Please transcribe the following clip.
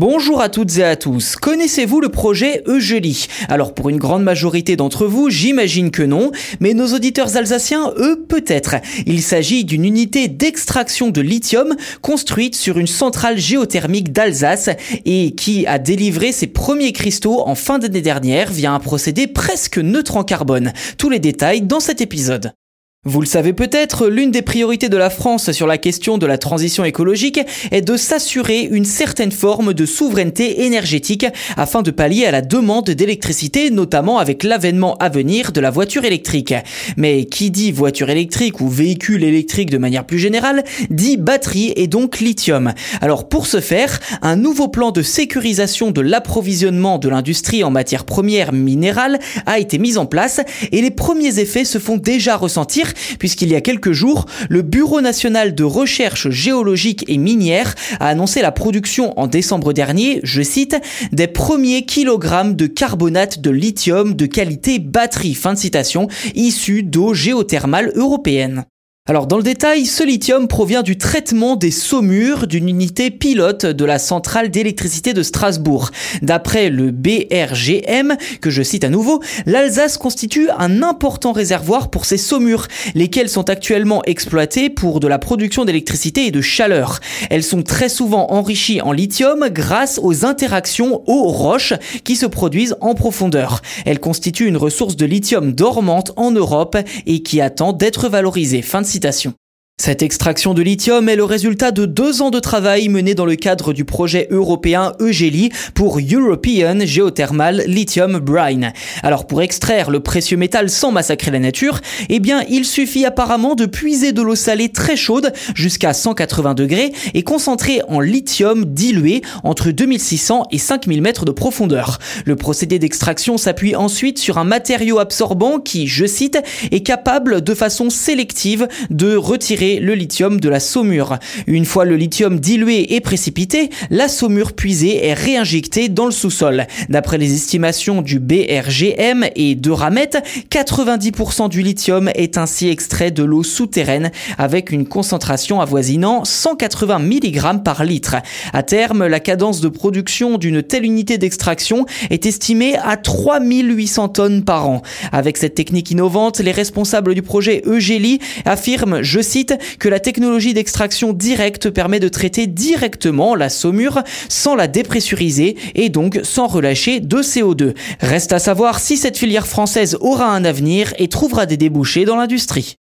Bonjour à toutes et à tous. Connaissez-vous le projet Eugélie? Alors pour une grande majorité d'entre vous, j'imagine que non, mais nos auditeurs alsaciens, eux, peut-être. Il s'agit d'une unité d'extraction de lithium construite sur une centrale géothermique d'Alsace et qui a délivré ses premiers cristaux en fin d'année dernière via un procédé presque neutre en carbone. Tous les détails dans cet épisode. Vous le savez peut-être, l'une des priorités de la France sur la question de la transition écologique est de s'assurer une certaine forme de souveraineté énergétique afin de pallier à la demande d'électricité, notamment avec l'avènement à venir de la voiture électrique. Mais qui dit voiture électrique ou véhicule électrique de manière plus générale, dit batterie et donc lithium. Alors pour ce faire, un nouveau plan de sécurisation de l'approvisionnement de l'industrie en matières premières minérales a été mis en place et les premiers effets se font déjà ressentir puisqu'il y a quelques jours, le Bureau national de recherche géologique et minière a annoncé la production en décembre dernier, je cite, des premiers kilogrammes de carbonate de lithium de qualité batterie, fin de citation, issus d'eau géothermale européenne. Alors dans le détail, ce lithium provient du traitement des saumures d'une unité pilote de la centrale d'électricité de Strasbourg. D'après le BRGM, que je cite à nouveau, l'Alsace constitue un important réservoir pour ces saumures, lesquelles sont actuellement exploitées pour de la production d'électricité et de chaleur. Elles sont très souvent enrichies en lithium grâce aux interactions eau-roche qui se produisent en profondeur. Elles constituent une ressource de lithium dormante en Europe et qui attend d'être valorisée. Fin de Citation cette extraction de lithium est le résultat de deux ans de travail mené dans le cadre du projet européen Eugélie pour European Geothermal Lithium Brine. Alors pour extraire le précieux métal sans massacrer la nature, eh bien il suffit apparemment de puiser de l'eau salée très chaude jusqu'à 180 degrés et concentrée en lithium dilué entre 2600 et 5000 mètres de profondeur. Le procédé d'extraction s'appuie ensuite sur un matériau absorbant qui, je cite, est capable de façon sélective de retirer le lithium de la saumure. Une fois le lithium dilué et précipité, la saumure puisée est réinjectée dans le sous-sol. D'après les estimations du BRGM et de Ramet, 90% du lithium est ainsi extrait de l'eau souterraine avec une concentration avoisinant 180 mg par litre. À terme, la cadence de production d'une telle unité d'extraction est estimée à 3800 tonnes par an. Avec cette technique innovante, les responsables du projet Eugélie affirment, je cite, que la technologie d'extraction directe permet de traiter directement la saumure sans la dépressuriser et donc sans relâcher de CO2. Reste à savoir si cette filière française aura un avenir et trouvera des débouchés dans l'industrie.